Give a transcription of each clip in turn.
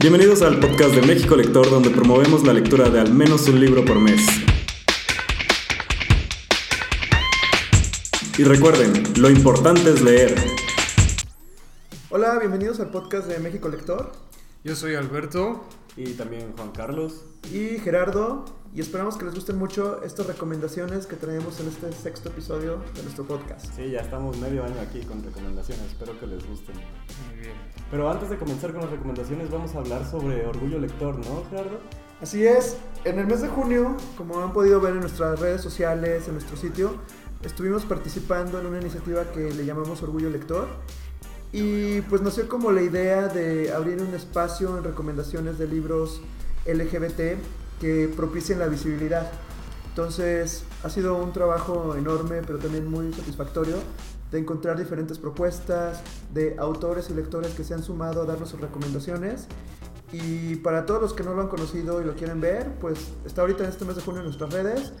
Bienvenidos al podcast de México Lector, donde promovemos la lectura de al menos un libro por mes. Y recuerden, lo importante es leer. Hola, bienvenidos al podcast de México Lector. Yo soy Alberto. Y también Juan Carlos. Y Gerardo. Y esperamos que les gusten mucho estas recomendaciones que traemos en este sexto episodio de nuestro podcast. Sí, ya estamos medio año aquí con recomendaciones. Espero que les gusten. Muy bien. Pero antes de comenzar con las recomendaciones, vamos a hablar sobre Orgullo Lector, ¿no, Gerardo? Así es. En el mes de junio, como han podido ver en nuestras redes sociales, en nuestro sitio, estuvimos participando en una iniciativa que le llamamos Orgullo Lector. Y pues nació como la idea de abrir un espacio en recomendaciones de libros LGBT que propicien la visibilidad. Entonces ha sido un trabajo enorme, pero también muy satisfactorio, de encontrar diferentes propuestas de autores y lectores que se han sumado a darnos sus recomendaciones. Y para todos los que no lo han conocido y lo quieren ver, pues está ahorita en este mes de junio en nuestras redes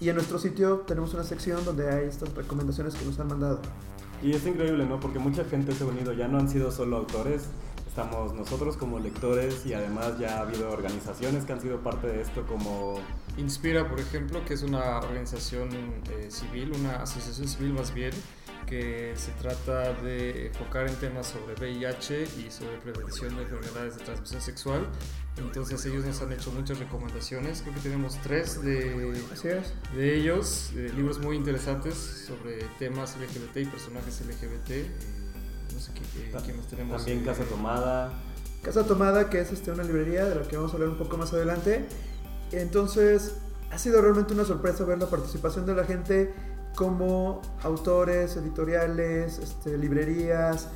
y en nuestro sitio tenemos una sección donde hay estas recomendaciones que nos han mandado. Y es increíble, ¿no? Porque mucha gente se ha unido, ya no han sido solo autores, estamos nosotros como lectores y además ya ha habido organizaciones que han sido parte de esto como... Inspira, por ejemplo, que es una organización eh, civil, una asociación civil más bien, que se trata de enfocar en temas sobre VIH y sobre prevención de enfermedades de transmisión sexual. Entonces ellos nos han hecho muchas recomendaciones, creo que tenemos tres de, de ellos, de libros muy interesantes sobre temas LGBT y personajes LGBT. Eh, no sé qué, qué, más tenemos. También Casa Tomada. Casa Tomada, que es este, una librería de la que vamos a hablar un poco más adelante. Entonces, ha sido realmente una sorpresa ver la participación de la gente como autores, editoriales, este, librerías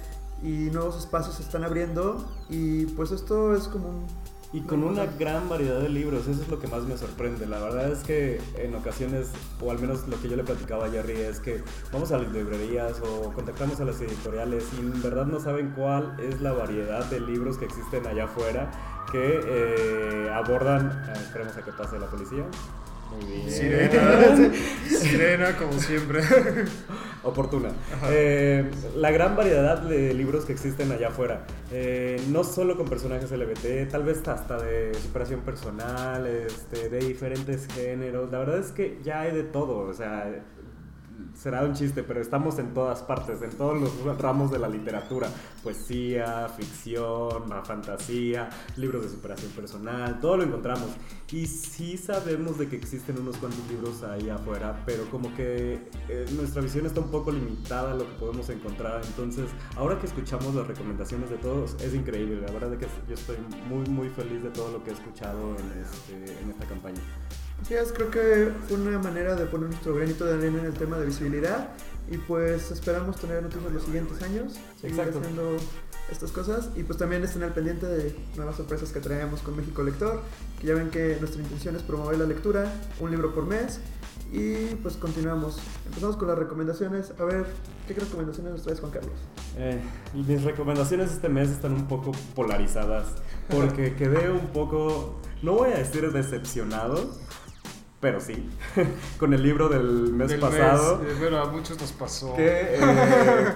y nuevos espacios se están abriendo y pues esto es como un y con una gran variedad de libros, eso es lo que más me sorprende. La verdad es que en ocasiones, o al menos lo que yo le platicaba a Jerry, es que vamos a las librerías o contactamos a las editoriales y en verdad no saben cuál es la variedad de libros que existen allá afuera que eh, abordan. Eh, esperemos a que pase la policía. Muy bien. Sirena, sirena como siempre. Oportuna. Eh, la gran variedad de libros que existen allá afuera. Eh, no solo con personajes LGBT, tal vez hasta de superación personal, este, de diferentes géneros. La verdad es que ya hay de todo. O sea, será un chiste, pero estamos en todas partes, en todos los ramos de la literatura, poesía, ficción, fantasía, libros de superación personal, todo lo encontramos. Y sí sabemos de que existen unos cuantos libros ahí afuera, pero como que eh, nuestra visión está un poco limitada a lo que podemos encontrar. Entonces, ahora que escuchamos las recomendaciones de todos, es increíble. La verdad es que yo estoy muy, muy feliz de todo lo que he escuchado en, este, en esta campaña. Sí, creo que fue una manera de poner nuestro granito de arena en el tema de visibilidad y pues esperamos tener noticias en los siguientes años, seguir haciendo estas cosas y pues también estén al pendiente de nuevas sorpresas que traemos con México Lector, que ya ven que nuestra intención es promover la lectura, un libro por mes y pues continuamos. Empezamos con las recomendaciones. A ver, ¿qué recomendaciones nos traes Juan Carlos? Eh, mis recomendaciones este mes están un poco polarizadas porque quedé un poco, no voy a decir decepcionado, pero sí, con el libro del mes pasado. Mes, bueno, a muchos nos pasó. Que, eh,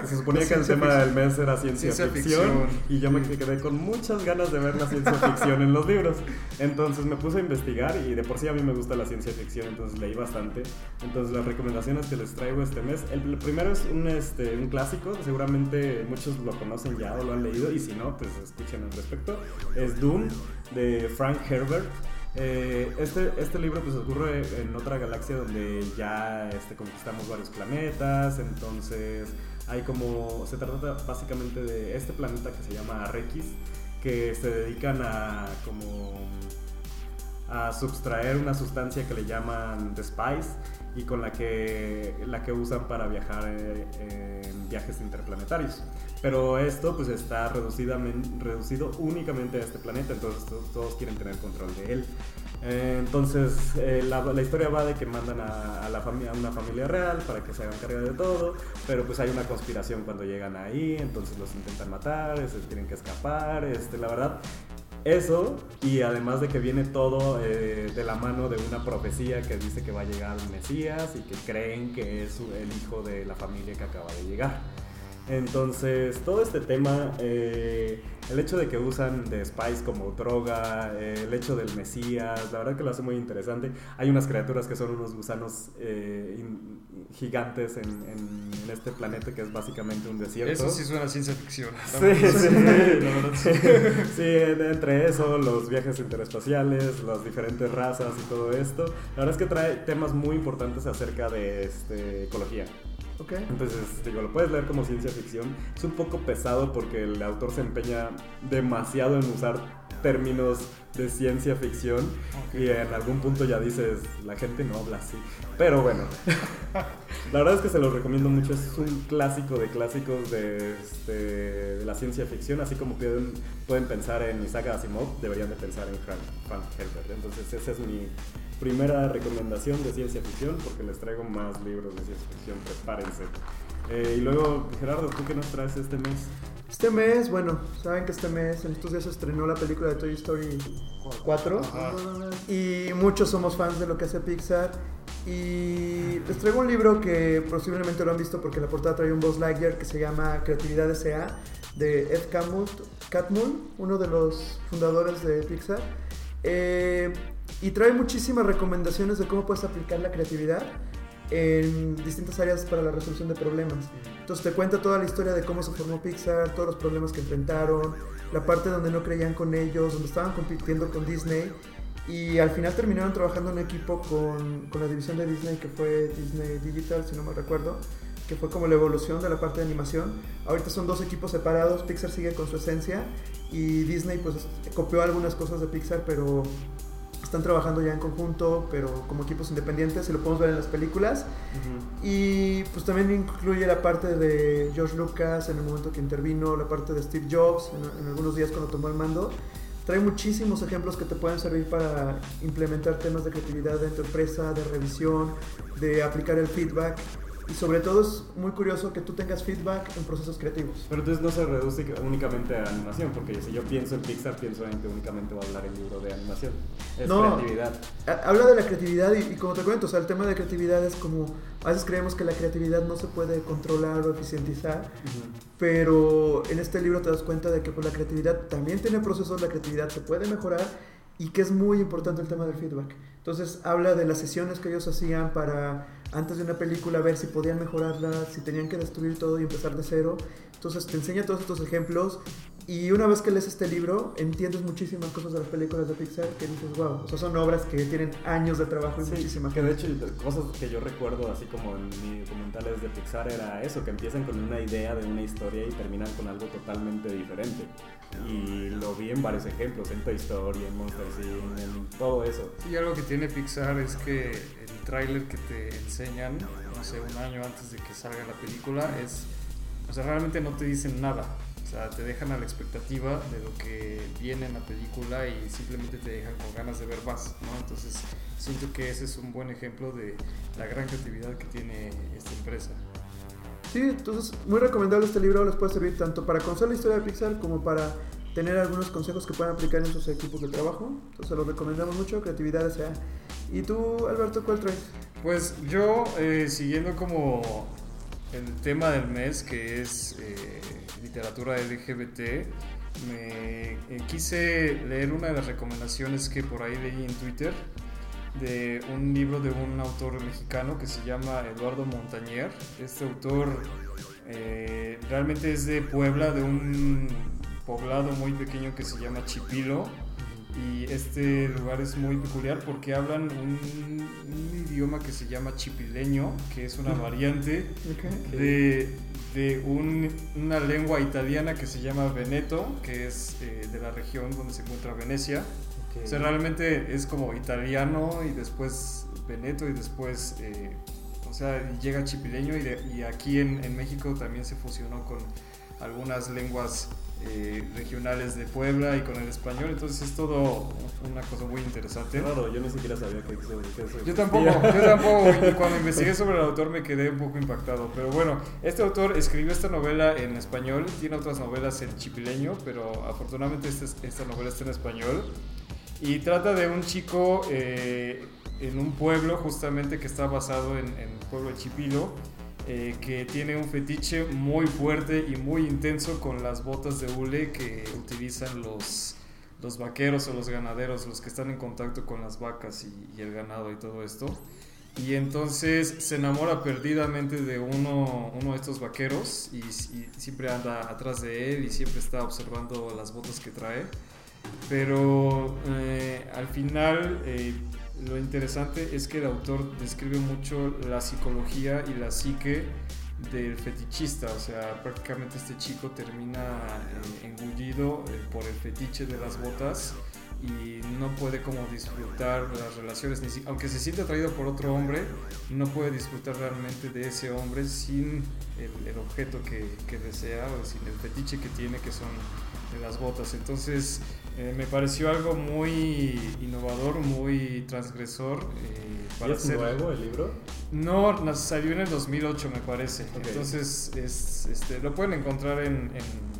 se suponía que el tema del mes era ciencia, ficción, y yo me quedé con muchas ganas de ver la ciencia ficción en los libros. Entonces me puse a investigar y de por sí a mí me gusta la ciencia ficción, entonces leí bastante. Entonces las recomendaciones que les traigo este mes, el primero es un, este, un clásico, seguramente muchos lo conocen ya o lo han leído, y si no, pues escuchen al respecto. Es Dune de Frank Herbert. Eh, este, este libro pues ocurre en otra galaxia donde ya este, conquistamos varios planetas, entonces hay como, se trata básicamente de este planeta que se llama Arrakis, que se dedican a como a subtraer una sustancia que le llaman The Spice y con la que, la que usan para viajar eh, en viajes interplanetarios. Pero esto pues está reducido únicamente a este planeta, entonces todos quieren tener control de él. Eh, entonces eh, la, la, historia va de que mandan a, la familia, a una familia real para que se hagan cargo de todo, pero pues hay una conspiración cuando llegan ahí, entonces los intentan matar, se tienen que escapar, este, la verdad eso, y además de que viene todo eh, de la mano de una profecía que dice que va a llegar un Mesías y que creen que es el hijo de la familia que acaba de llegar. Entonces, todo este tema eh, el hecho de que usan de Spice como droga, eh, el hecho del Mesías, la verdad que lo hace muy interesante. Hay unas criaturas que son unos gusanos eh, gigantes en, en, este planeta que es básicamente un desierto. Eso sí suena ciencia ficción. Sí, sí, sí. sí, entre eso, los viajes interespaciales, las diferentes razas y todo esto. La verdad es que trae temas muy importantes acerca de este, ecología. Okay. Entonces, digo, lo puedes leer como ciencia ficción. Es un poco pesado porque el autor se empeña demasiado en usar términos de ciencia ficción y en algún punto ya dices, la gente no habla así. Pero bueno, la verdad es que se los recomiendo mucho. Es un clásico de clásicos de, este, de la ciencia ficción. Así como pueden, pueden pensar en Isaac Asimov, deberían de pensar en Frank, Frank Herbert. Entonces, esa es mi primera recomendación de ciencia ficción, porque les traigo más libros de ciencia ficción, prepárense. Eh, y luego, Gerardo, ¿tú qué nos traes este mes? Este mes, bueno, saben que este mes, en estos días se estrenó la película de Toy Story 4 y muchos somos fans de lo que hace Pixar y les traigo un libro que posiblemente lo han visto porque la portada trae un Buzz Lightyear que se llama Creatividad S.A. de Ed Catmull, uno de los fundadores de Pixar. Eh, y trae muchísimas recomendaciones de cómo puedes aplicar la creatividad en distintas áreas para la resolución de problemas. Entonces te cuenta toda la historia de cómo se formó Pixar, todos los problemas que enfrentaron, la parte donde no creían con ellos, donde estaban compitiendo con Disney y al final terminaron trabajando en equipo con, con la división de Disney que fue Disney Digital, si no me recuerdo, que fue como la evolución de la parte de animación. Ahorita son dos equipos separados, Pixar sigue con su esencia y Disney pues copió algunas cosas de Pixar, pero están trabajando ya en conjunto, pero como equipos independientes, y lo podemos ver en las películas. Y pues también incluye la parte de George Lucas en el momento que intervino, la parte de Steve Jobs en, en algunos días cuando tomó el mando. Trae muchísimos ejemplos que te pueden servir para implementar temas de creatividad de tu empresa, de revisión, de aplicar el feedback. Y sobre todo es muy curioso que tú tengas feedback en procesos creativos. Pero entonces no se reduce únicamente a animación, porque si yo pienso en Pixar, pienso en que únicamente va a hablar el libro de animación. Es no, creatividad. Habla de la creatividad y, como te cuento, o sea, el tema de creatividad es como, a veces creemos que la creatividad no se puede controlar o eficientizar, pero en este libro te das cuenta de que pues, la creatividad también tiene procesos, la creatividad se puede mejorar y que es muy importante el tema del feedback. Entonces habla de las sesiones que ellos hacían para antes de una película ver si podían mejorarla, si tenían que destruir todo y empezar de cero. Entonces te enseña todos estos ejemplos y una vez que lees este libro entiendes muchísimas cosas de las películas de Pixar que dices, wow, o sea, son obras que tienen años de trabajo y muchísimas Que de hecho, cosas que yo recuerdo así como en mis documentales de Pixar era eso, que empiezan con una idea de una historia y terminan con algo totalmente diferente. Y lo vi en varios ejemplos, en Toy Story, en Monster Inc., en todo eso. Y algo que tiene Pixar es que el tráiler que te enseñan, no sé, un año antes de que salga la película, es, o sea, realmente no te dicen nada. O sea, te dejan a la expectativa de lo que viene en la película y simplemente te dejan con ganas de ver más, ¿no? Entonces, siento que ese es un buen ejemplo de la gran creatividad que tiene esta empresa. Sí, entonces muy recomendable este libro, les puede servir tanto para conocer la historia de Pixar como para tener algunos consejos que puedan aplicar en sus equipos de trabajo. Entonces los recomendamos mucho, creatividad sea. ¿Y tú, Alberto, cuál traes? Pues yo, eh, siguiendo como el tema del mes, que es eh, literatura LGBT, me eh, quise leer una de las recomendaciones que por ahí leí en Twitter de un libro de un autor mexicano que se llama Eduardo Montañer. Este autor eh, realmente es de Puebla, de un poblado muy pequeño que se llama Chipilo. Y este lugar es muy peculiar porque hablan un, idioma que se llama chipileño, que es una variante de, de una lengua italiana que se llama Veneto, que es eh, de la región donde se encuentra Venecia. O sea, realmente es como italiano y después Veneto y después, eh, o sea, llega chipileño y, aquí en, en, México también se fusionó con algunas lenguas eh, regionales de Puebla y con el español, entonces es todo una cosa muy interesante. Claro, yo ni siquiera sabía que, eso, Yo tampoco, yo tampoco, y cuando investigué sobre el autor me quedé un poco impactado, pero bueno, este autor escribió esta novela en español, tiene otras novelas en chipileño, pero afortunadamente esta, esta novela está en español. Y trata de un chico eh, en un pueblo justamente que está basado en, el pueblo de Chipilo, eh, que tiene un fetiche muy fuerte y muy intenso con las botas de hule que utilizan los, los vaqueros o los ganaderos, los que están en contacto con las vacas y, el ganado y todo esto. Y entonces se enamora perdidamente de uno, uno de estos vaqueros y, siempre anda atrás de él y siempre está observando las botas que trae. Pero eh, al final eh, lo interesante es que el autor describe mucho la psicología y la psique del fetichista, o sea, prácticamente este chico termina engullido eh, por el fetiche de las botas y no puede como disfrutar las relaciones, ni aunque se siente atraído por otro hombre, no puede disfrutar realmente de ese hombre sin el, objeto que, que, desea o sin el fetiche que tiene que son las botas. Entonces eh, me pareció algo muy innovador, muy transgresor. Eh, para ¿Y es nuevo el libro? No, salió en el 2008 me parece. Entonces es, este, lo pueden encontrar en, en,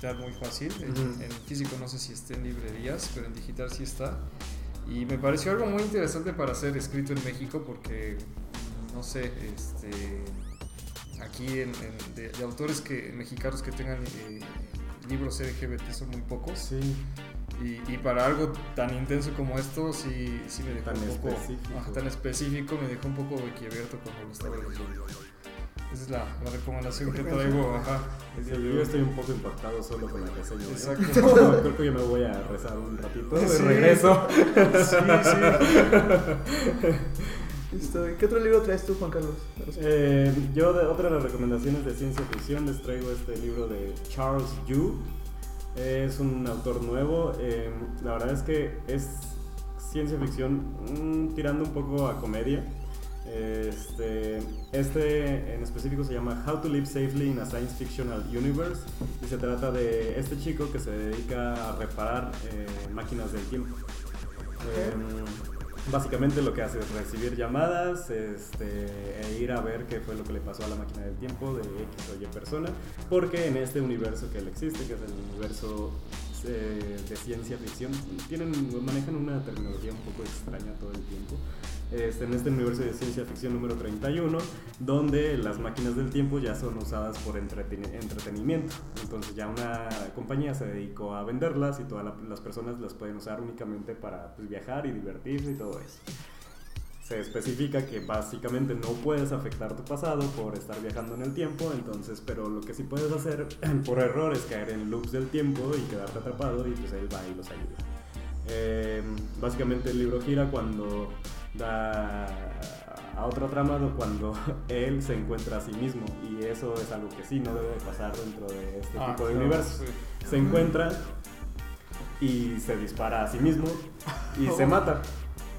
digital muy fácil. en, físico no sé si esté en librerías, pero en digital sí está. Y me pareció algo muy interesante para ser escrito en México porque, no sé, este, aquí de, autores que, mexicanos que tengan... Eh, libros LGBT son muy pocos. Sí. Y, para algo tan intenso como esto, sí, sí me dejó un poco. Específico. tan específico, me dejó un poco boquiabierto cuando lo estaba leyendo. Esa es la, la recomendación que traigo. Ajá, yo estoy un poco impactado solo con la reseña. ¿eh? Exacto. Creo que yo me voy a rezar un ratito de regreso. Sí, sí. ¿Qué otro libro traes tú, Juan Carlos? Eh, yo, de, otra de las recomendaciones de ciencia ficción, les traigo este libro de Charles Yu. Es un autor nuevo. Eh, la verdad es que es ciencia ficción mm, tirando un poco a comedia. Este, este en específico se llama How to Live Safely in a Science Fictional Universe y se trata de este chico que se dedica a reparar eh, máquinas del tiempo. Em, Básicamente lo que hace es recibir llamadas este, e ir a ver qué fue lo que le pasó a la máquina del tiempo de X o Y persona, porque en este universo que él existe, que es el universo eh, de ciencia ficción, tienen, manejan una terminología un poco extraña todo el tiempo. Este, en este universo de ciencia ficción número 31, donde las máquinas del tiempo ya son usadas por entretenimiento. Entonces ya una compañía se dedicó a venderlas y todas las personas las pueden usar únicamente para pues, viajar y divertirse y todo eso. Se especifica que básicamente no puedes afectar tu pasado por estar viajando en el tiempo, entonces, pero lo que sí puedes hacer por error es caer en loops del tiempo y quedarte atrapado y pues él va y los ayuda. Eh, básicamente el libro gira cuando da a otra trama cuando él se encuentra a sí mismo y eso es algo que sí no debe pasar dentro de este ah, tipo de universo. Se encuentra y se dispara a sí mismo y se mata.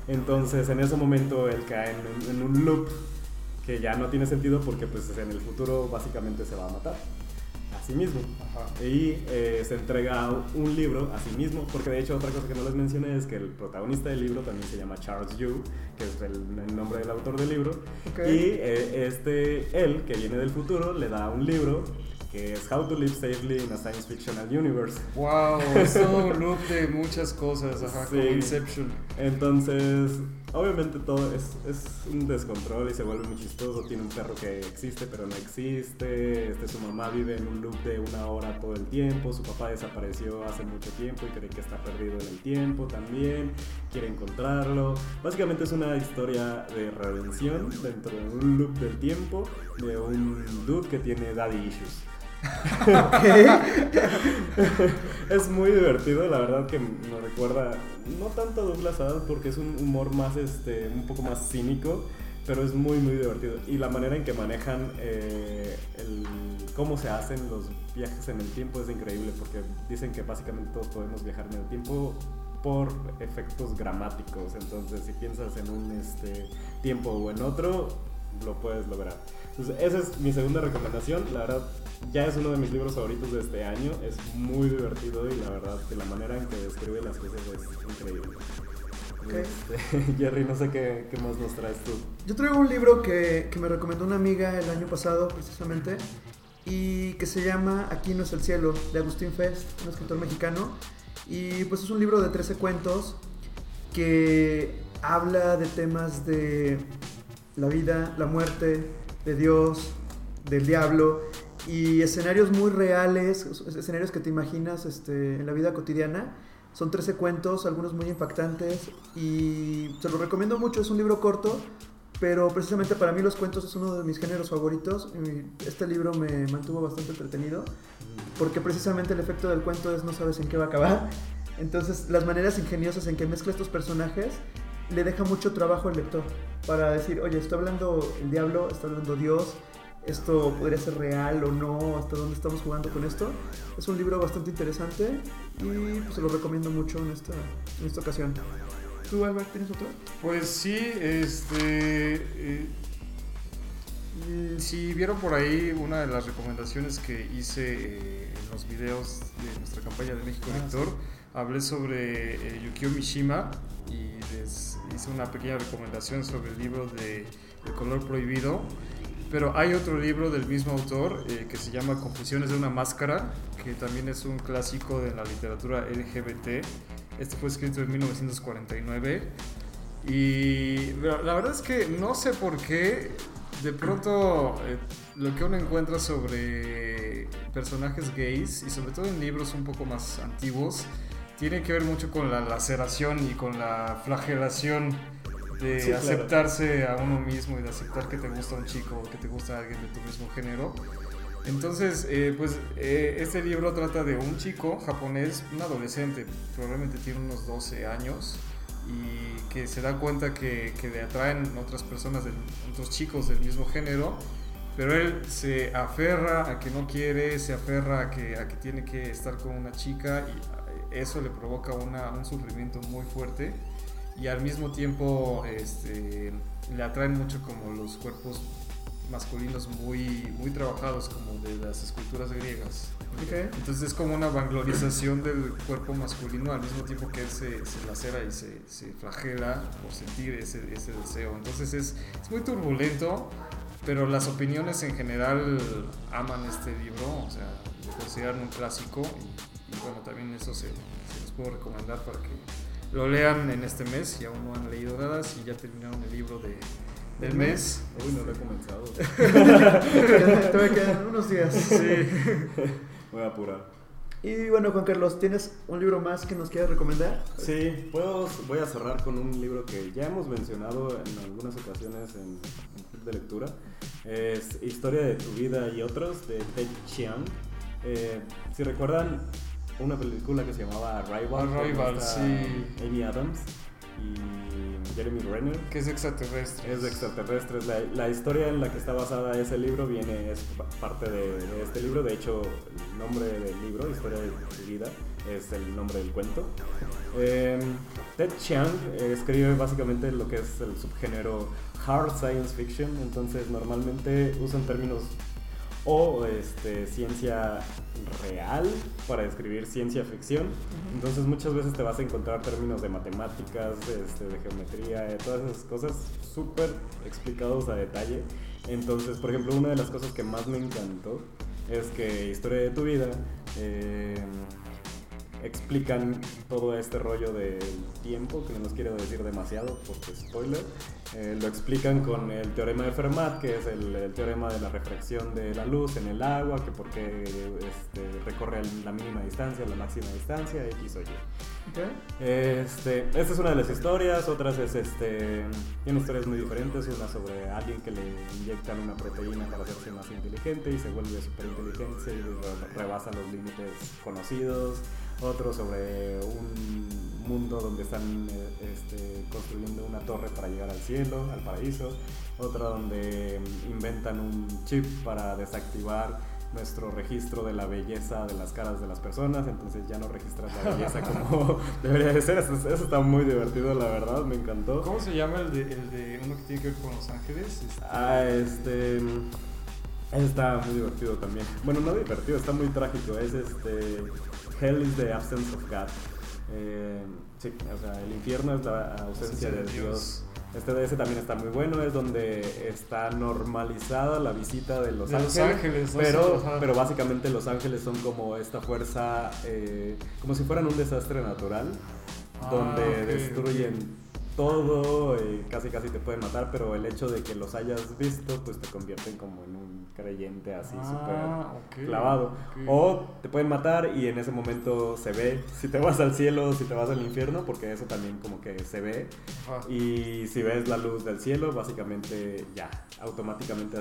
Entonces en ese momento él cae en, un loop que ya no tiene sentido porque pues en el futuro básicamente se va a matar sí mismo. Y eh, se entrega un libro a sí mismo, porque de hecho otra cosa que no les mencioné es que el protagonista del libro también se llama Charles Yu, que es el, nombre del autor del libro. Y eh, este, él, que viene del futuro, le da un libro que es How to Live Safely in a Science Fictional Universe. Wow, es un loop de muchas cosas, ajá, como Inception. Entonces, obviamente todo es, es, un descontrol y se vuelve muy chistoso. Tiene un perro que existe pero no existe. Este, su mamá vive en un loop de una hora todo el tiempo. Su papá desapareció hace mucho tiempo y cree que está perdido en el tiempo también. Quiere encontrarlo. Básicamente es una historia de redención dentro de un loop del tiempo de un dude que tiene daddy issues. Es muy divertido, la verdad que me recuerda no tanto a Douglas Adams porque es un humor más, este, un poco más cínico, pero es muy, muy divertido. Y la manera en que manejan eh, el, cómo se hacen los viajes en el tiempo es increíble porque dicen que básicamente todos podemos viajar en el tiempo por efectos gramáticos. Entonces, si piensas en un este, tiempo o en otro, lo puedes lograr. Entonces, esa es mi segunda recomendación. La verdad, ya es uno de mis libros favoritos de este año. Es muy divertido y la verdad que la manera en que describe las cosas es increíble. Este, Jerry, no sé qué, qué, más nos traes tú. Yo traigo un libro que, que me recomendó una amiga el año pasado, precisamente, y que se llama Aquí no es el cielo, de Agustín Fest, un escritor mexicano. Y pues es un libro de 13 cuentos que habla de temas de la vida, la muerte, de Dios, del diablo y escenarios muy reales, escenarios que te imaginas este, en la vida cotidiana. Son 13 cuentos, algunos muy impactantes y se los recomiendo mucho. Es un libro corto, pero precisamente para mí los cuentos es uno de mis géneros favoritos. Este libro me mantuvo bastante entretenido porque precisamente el efecto del cuento es no sabes en qué va a acabar. Entonces las maneras ingeniosas en que mezcla estos personajes le deja mucho trabajo al lector para decir, oye, está hablando el diablo, está hablando Dios, esto podría ser real o no, hasta dónde estamos jugando con esto. Es un libro bastante interesante y pues, se lo recomiendo mucho en esta, en esta ocasión. ¿Tú, Albert, tienes otro? Pues sí, este. Eh, si vieron por ahí una de las recomendaciones que hice eh, en los videos de nuestra campaña de México ah, Lector, hablé sobre eh, Yukio Mishima y les hice una pequeña recomendación sobre el libro de El color prohibido. Pero hay otro libro del mismo autor eh, que se llama Confesiones de una máscara, que también es un clásico de la literatura LGBT. Este fue escrito en 1949. Y la verdad es que no sé por qué de pronto eh, lo que uno encuentra sobre personajes gays y sobre todo en libros un poco más antiguos tiene que ver mucho con la laceración y con la flagelación de aceptarse a uno mismo y de aceptar que te gusta un chico o que te gusta alguien de tu mismo género. Entonces, eh, pues eh, este libro trata de un chico japonés, un adolescente, probablemente tiene unos 12 años, y que se da cuenta que, que le atraen otras personas, de, otros chicos del mismo género, pero él se aferra a que no quiere, se aferra a que, a que tiene que estar con una chica y eso le provoca una, un sufrimiento muy fuerte y al mismo tiempo este, le atraen mucho como los cuerpos masculinos muy, muy trabajados como de las esculturas griegas. Entonces es como una vanglorización del cuerpo masculino al mismo tiempo que él se, se lacera y se, se, flagela por sentir ese, ese deseo. Entonces es, es, muy turbulento, pero las opiniones en general aman este libro, o sea, lo consideran un clásico bueno, también eso se, se los puedo recomendar para que lo lean en este mes si aún no han leído nada, si ya terminaron el libro de, del mes. Uy, no lo he comenzado. Te quedan unos días. Sí. Voy a apurar. Y bueno, Juan Carlos, ¿tienes un libro más que nos quieras recomendar? Sí, puedo, voy a cerrar con un libro que ya hemos mencionado en algunas ocasiones en, en de lectura. Es Historia de tu vida y otros de Ted Chiang. Eh, si recuerdan, una película que se llamaba Arrival. Arrival, sí. Amy Adams y Jeremy Renner. Que es extraterrestre. Es de extraterrestres. La, la, historia en la que está basada ese libro viene, es parte de, este libro. De hecho, el nombre del libro, Historia de vida, es el nombre del cuento. Eh, Ted Chiang escribe básicamente lo que es el subgénero hard science fiction. Entonces, normalmente usan términos o este, ciencia real para describir ciencia ficción. Entonces muchas veces te vas a encontrar términos de matemáticas, este, de geometría, de todas esas cosas súper explicados a detalle. Entonces, por ejemplo, una de las cosas que más me encantó es que Historia de tu vida eh, explican todo este rollo del tiempo, que no nos quiero decir demasiado porque spoiler, eh, lo explican con el teorema de Fermat, que es el, teorema de la refracción de la luz en el agua, que porque este, recorre la mínima distancia, la máxima distancia, X o Y. Este, esta es una de las historias, otras es, este, tiene historias muy diferentes, una sobre alguien que le inyectan una proteína para hacerse más inteligente y se vuelve súper inteligente y rebasa los límites conocidos otro sobre un mundo donde están eh, este, construyendo una torre para llegar al cielo, al paraíso, otra donde inventan un chip para desactivar nuestro registro de la belleza de las caras de las personas, entonces ya no registras la belleza como debería de ser. Eso, está muy divertido, la verdad, me encantó. ¿Cómo se llama el de, el de uno que tiene que ver con Los Ángeles? Este... Ah, este... Está muy divertido también. Bueno, no divertido, está muy trágico. Es este... Hell is the absence of God. Eh, sí, o sea, el infierno es la ausencia de Dios. Este de ese también está muy bueno, es donde está normalizada la visita de los ángeles. pero, pero básicamente los ángeles son como esta fuerza, eh, como si fueran un desastre natural, ah, donde destruyen todo, y casi casi te pueden matar, pero el hecho de que los hayas visto, pues te convierten como en un creyente así ah, súper clavado. O te pueden matar y en ese momento se ve si te vas al cielo o si te vas al infierno, porque eso también como que se ve. Y si ves la luz del cielo, básicamente ya, automáticamente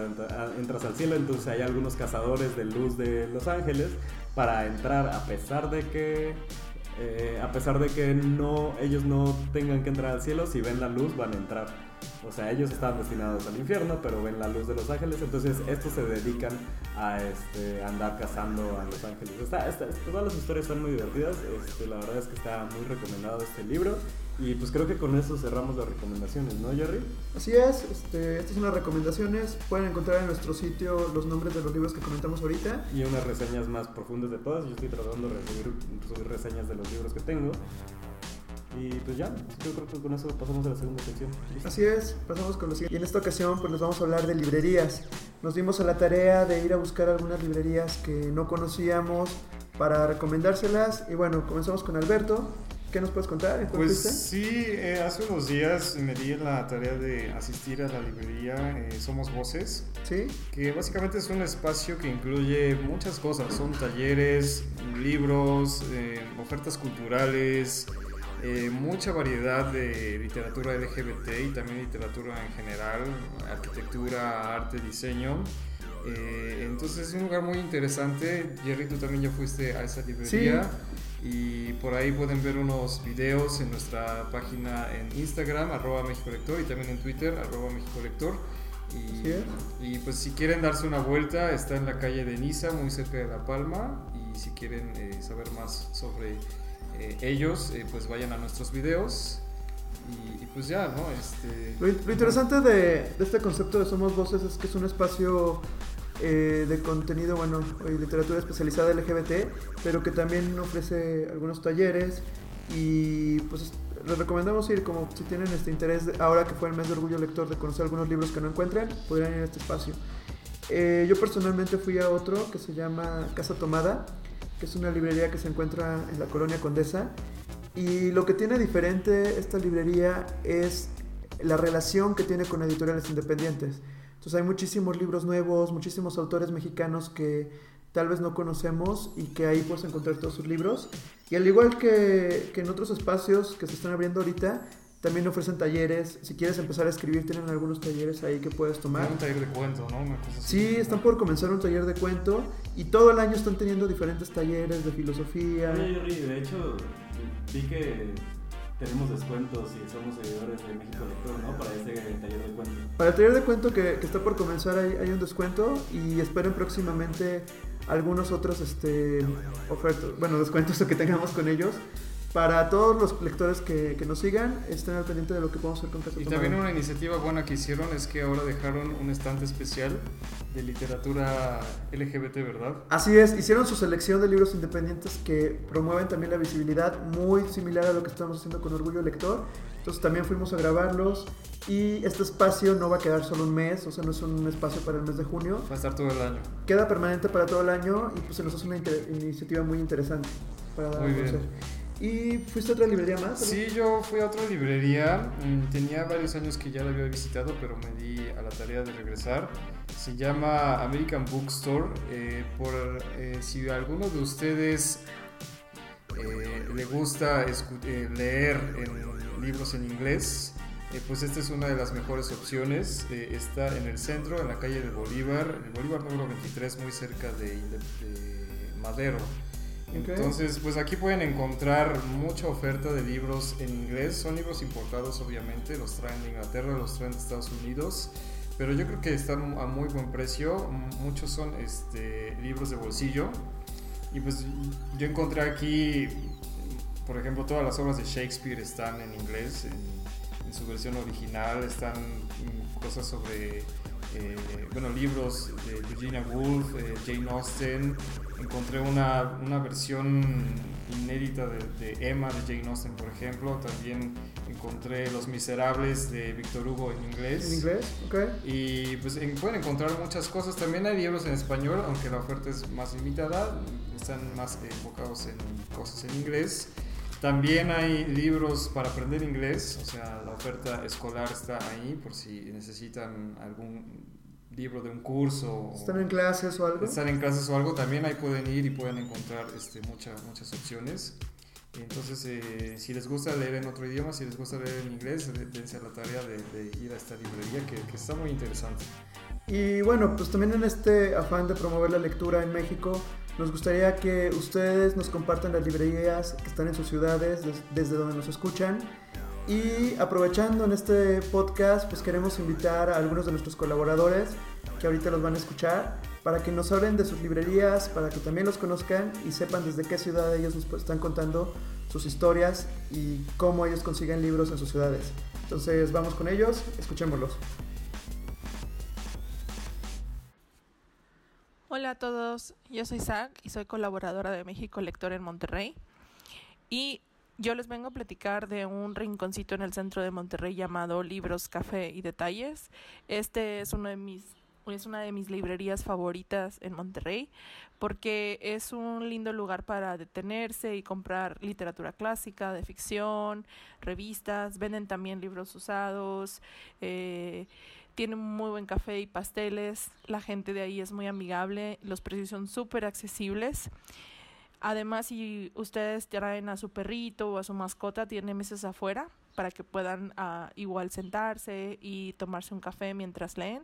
entras al cielo. Entonces hay algunos cazadores de luz de los ángeles para entrar a pesar de que eh, a pesar de que no, ellos no tengan que entrar al cielo, si ven la luz van a entrar. O sea, ellos están destinados al infierno, pero ven la luz de los ángeles, entonces estos se dedican a este, andar cazando a los ángeles. todas las historias están muy divertidas, este, la verdad es que está muy recomendado este libro. Y pues creo que con eso cerramos las recomendaciones, ¿no, Jerry? Así es, este, estas son las recomendaciones. Pueden encontrar en nuestro sitio los nombres de los libros que comentamos ahorita. Y unas reseñas más profundas de todas. Yo estoy tratando de subir, reseñas de los libros que tengo. Y pues ya, yo creo que con eso pasamos a la segunda sección. Así es, pasamos con lo siguiente. Y en esta ocasión pues nos vamos a hablar de librerías. Nos dimos a la tarea de ir a buscar algunas librerías que no conocíamos para recomendárselas. Y bueno, comenzamos con Alberto. ¿Qué nos puedes contar? Pues sí, eh, hace unos días me di la tarea de asistir a la librería eh, Somos Voces. Sí. Que básicamente es un espacio que incluye muchas cosas. Son talleres, libros, eh, ofertas culturales, mucha variedad de literatura LGBT y también literatura en general, arquitectura, arte, diseño. entonces es un lugar muy interesante. Jerry, tú también ya fuiste a esa librería. Sí y por ahí pueden ver unos videos en nuestra página en Instagram, arroba México Lector, y también en Twitter, arroba México Lector. Y, y, pues si quieren darse una vuelta, está en la calle de Niza, muy cerca de La Palma. Y si quieren eh, saber más sobre eh, ellos, eh, pues vayan a nuestros videos. Y, pues ya, ¿no? Este, lo, lo interesante de, de, este concepto de Somos Voces es que es un espacio eh, de contenido, bueno, literatura especializada LGBT, pero que también ofrece algunos talleres y pues les recomendamos ir como si tienen este interés, ahora que fue el mes de orgullo lector, de conocer algunos libros que no encuentran, podrían ir a este espacio. Eh, yo personalmente fui a otro que se llama Casa Tomada, que es una librería que se encuentra en la colonia Condesa. Y lo que tiene diferente esta librería es la relación que tiene con editoriales independientes. Entonces hay muchísimos libros nuevos, muchísimos autores mexicanos que tal vez no conocemos y que ahí puedes encontrar todos sus libros. Y al igual que, que en otros espacios que se están abriendo ahorita, también ofrecen talleres. Si quieres empezar a escribir, tienen algunos talleres ahí que puedes tomar. Un taller de cuento, ¿no? Una cosa así. Sí, están por comenzar un taller de cuento y todo el año están teniendo diferentes talleres de filosofía. de hecho, vi que tenemos descuentos si somos seguidores de México Lector, ¿no? Para ese taller de cuento. Para el taller de cuento que, está por comenzar hay, hay, un descuento y esperen próximamente algunos otros este, ofertas, bueno, descuentos que tengamos con ellos para todos los lectores que, que, nos sigan, estén al pendiente de lo que podemos hacer con Casa Y también una iniciativa buena que hicieron es que ahora dejaron un estante especial de literatura LGBT, ¿verdad? Así es, hicieron su selección de libros independientes que promueven también la visibilidad, muy similar a lo que estamos haciendo con Orgullo Lector. Entonces también fuimos a grabarlos y este espacio no va a quedar solo un mes, o sea, no es un espacio para el mes de junio. Va a estar todo el año. Queda permanente para todo el año y pues se nos hace una iniciativa muy interesante para dar a conocer. ¿Y fuiste a otra librería más? Sí, yo fui a otra librería. Mm, tenía varios años que ya la había visitado, pero me di a la tarea de regresar. Se llama American Bookstore. Eh, por eh, si alguno de ustedes eh, le gusta leer en libros en inglés, pues esta es una de las mejores opciones. está en el centro, en la calle de Bolívar, en Bolívar número 23, muy cerca de Madero. Entonces, pues aquí pueden encontrar mucha oferta de libros en inglés. Son libros importados, obviamente. Los traen de Inglaterra, los traen de Estados Unidos. Pero yo creo que están a muy buen precio. Muchos son este, libros de bolsillo. Y pues yo encontré aquí, por ejemplo, todas las obras de Shakespeare están en inglés, en, su versión original. Están cosas sobre, eh, bueno, libros de Virginia Woolf, eh, Jane Austen, encontré una, una versión inédita de, Emma de Jane Austen, por ejemplo. También encontré Los Miserables de Víctor Hugo en inglés. En inglés, ok. Y pues pueden encontrar muchas cosas. También hay libros en español, aunque la oferta es más limitada. Están más enfocados en cosas en inglés. También hay libros para aprender inglés, o sea, la oferta escolar está ahí por si necesitan algún libro de un curso. ¿Están en clases o algo? Están en clases o algo, también ahí pueden ir y pueden encontrar este, muchas muchas opciones. Entonces, eh, si les gusta leer en otro idioma, si les gusta leer en inglés, dense a la tarea de, ir a esta librería que, que, está muy interesante. Y bueno, pues también en este afán de promover la lectura en México, nos gustaría que ustedes nos compartan las librerías que están en sus ciudades, desde donde nos escuchan. Y aprovechando en este podcast, pues queremos invitar a algunos de nuestros colaboradores que ahorita los van a escuchar para que nos hablen de sus librerías, para que también los conozcan y sepan desde qué ciudad ellos nos están contando sus historias y cómo ellos consiguen libros en sus ciudades. Entonces vamos con ellos, escuchémoslos. Hola a todos, yo soy Zach y soy colaboradora de México Lector en Monterrey. Y yo les vengo a platicar de un rinconcito en el centro de Monterrey llamado Libros, Café y Detalles. Este es uno de mis es una de mis librerías favoritas en Monterrey porque es un lindo lugar para detenerse y comprar literatura clásica, de ficción, revistas, venden también libros usados, eh, tienen muy buen café y pasteles, la gente de ahí es muy amigable, los precios son súper accesibles. Además, si ustedes traen a su perrito o a su mascota, tiene mesas afuera para que puedan uh, igual sentarse y tomarse un café mientras leen.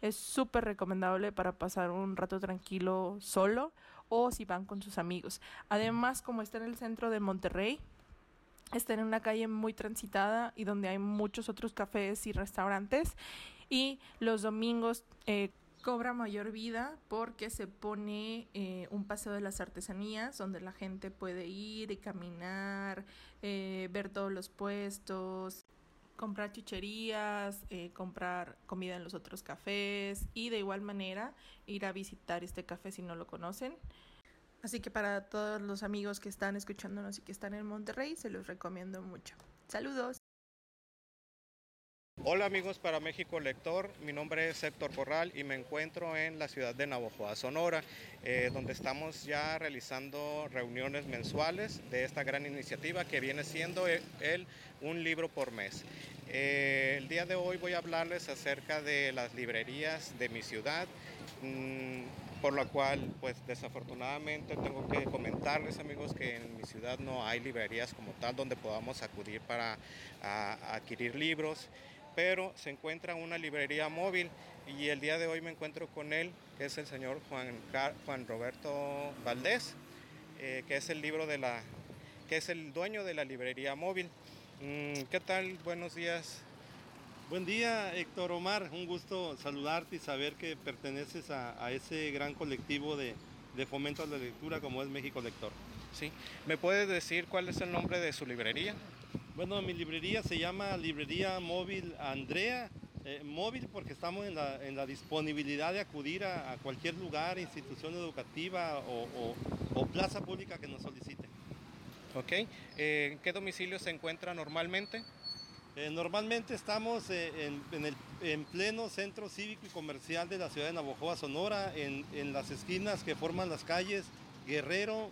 Es súper recomendable para pasar un rato tranquilo solo o si van con sus amigos. Además, como está en el centro de Monterrey, está en una calle muy transitada y donde hay muchos otros cafés y restaurantes y los domingos eh, cobra mayor vida porque se pone eh, un paseo de las artesanías donde la gente puede ir y caminar, eh, ver todos los puestos, comprar chucherías, eh, comprar comida en los otros cafés y de igual manera ir a visitar este café si no lo conocen. Así que para todos los amigos que están escuchándonos y que están en Monterrey, se los recomiendo mucho. Saludos. Hola amigos para México Lector, mi nombre es Héctor Corral y me encuentro en la ciudad de Navojoa, Sonora, eh, donde estamos ya realizando reuniones mensuales de esta gran iniciativa que viene siendo el, un libro por mes. Eh, el día de hoy voy a hablarles acerca de las librerías de mi ciudad. Mm, por lo cual, pues desafortunadamente tengo que comentarles amigos que en mi ciudad no hay librerías como tal donde podamos acudir para adquirir libros pero se encuentra una librería móvil y el día de hoy me encuentro con él, que es el señor Juan, Juan Roberto Valdés, eh, que es el libro de la, que es el dueño de la librería móvil. Mm, ¿Qué tal? Buenos días. Buen día, Héctor Omar. Un gusto saludarte y saber que perteneces a, ese gran colectivo de, de, fomento a la lectura como es México Lector. Sí. ¿Me puedes decir cuál es el nombre de su librería? Bueno, mi librería se llama Librería Móvil Andrea. Eh, móvil porque estamos en la, disponibilidad de acudir a, cualquier lugar, institución educativa o, plaza pública que nos solicite. Ok. Eh, ¿En qué domicilio se encuentra normalmente? Eh, normalmente estamos en, el, en, pleno centro cívico y comercial de la ciudad de Navojoa, Sonora, en, en las esquinas que forman las calles Guerrero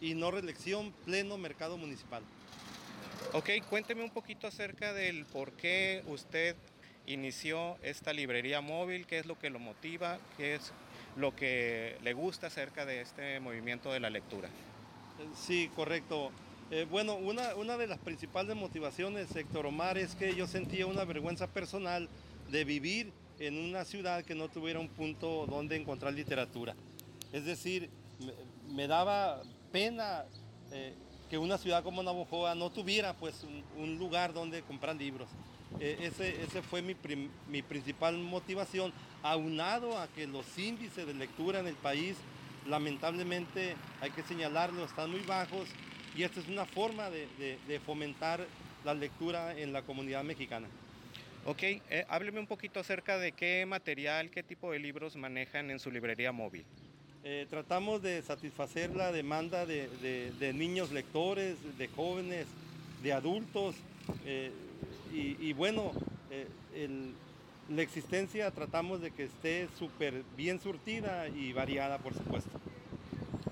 y No Reelección, pleno mercado municipal. Ok, cuénteme un poquito acerca del por qué usted inició esta librería móvil, qué es lo que lo motiva, qué es lo que le gusta acerca de este movimiento de la lectura. Sí, correcto. Eh, bueno, una, una de las principales motivaciones, Héctor Omar, es que yo sentía una vergüenza personal de vivir en una ciudad que no tuviera un punto donde encontrar literatura. Es decir, me, daba pena eh, que una ciudad como Navojoa no tuviera pues un, lugar donde comprar libros. E, ese, ese, fue mi, mi, principal motivación, aunado a que los índices de lectura en el país, lamentablemente, hay que señalarlo, están muy bajos y esta es una forma de, de, fomentar la lectura en la comunidad mexicana. Ok, eh, hábleme un poquito acerca de qué material, qué tipo de libros manejan en su librería móvil. Eh, tratamos de satisfacer la demanda de, niños lectores, de jóvenes, de adultos. Eh, y, bueno, eh, la existencia tratamos de que esté súper bien surtida y variada, por supuesto.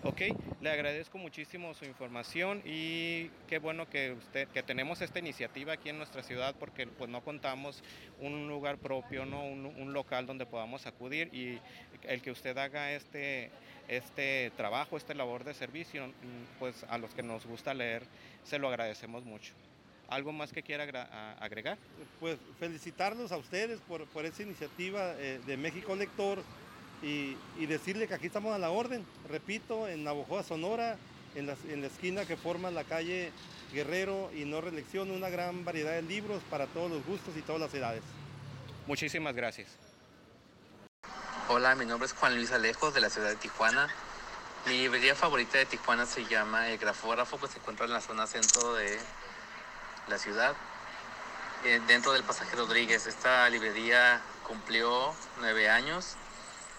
Ok, Le agradezco muchísimo su información y qué bueno que tenemos esta iniciativa aquí en nuestra ciudad porque pues no contamos un lugar propio, no un, local donde podamos acudir y el que usted haga este este trabajo, esta labor de servicio, pues a los que nos gusta leer se lo agradecemos mucho. ¿Algo más que quiera agregar? Pues felicitarlos a ustedes por, por esa iniciativa eh, de México Lector y, y, decirle que aquí estamos a la orden, repito, en Navojoa, Sonora, en la, en la esquina que forma la calle Guerrero y no reelección, una gran variedad de libros para todos los gustos y todas las edades. Muchísimas gracias. Hola, mi nombre es Juan Luis Alejo de la ciudad de Tijuana. Mi librería favorita de Tijuana se llama El Grafógrafo, que se encuentra en la zona centro de la ciudad, eh, dentro del Pasaje Rodríguez. Esta librería cumplió nueve años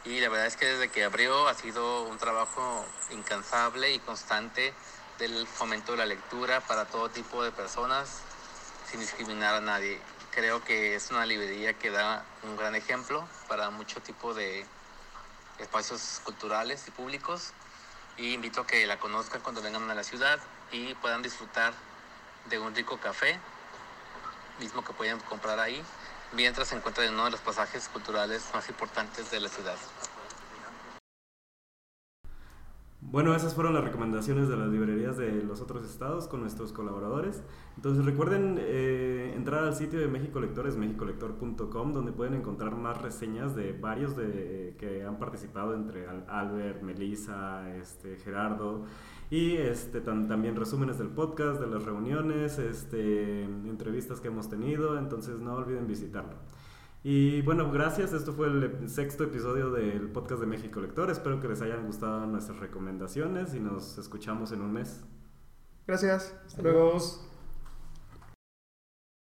y la verdad es que desde que abrió ha sido un trabajo incansable y constante del fomento de la lectura para todo tipo de personas sin discriminar a nadie. Creo que es una librería que da un gran ejemplo para mucho tipo de espacios culturales y públicos y invito a que la conozcan cuando vengan a la ciudad y puedan disfrutar de un rico café, mismo que pueden comprar ahí, mientras se encuentran en uno de los pasajes culturales más importantes de la ciudad. Bueno, esas fueron las recomendaciones de las librerías de los otros estados con nuestros colaboradores. Entonces recuerden eh, entrar al sitio de México Lectores, mexicolector.com, donde pueden encontrar más reseñas de varios de, que han participado, entre Albert, Melissa, este, Gerardo, y este, también resúmenes del podcast, de las reuniones, este, entrevistas que hemos tenido, entonces no olviden visitarlo. Y bueno, gracias. Esto fue el sexto episodio del podcast de México Lector. Espero que les hayan gustado nuestras recomendaciones y nos escuchamos en un mes. Gracias. Hasta luego.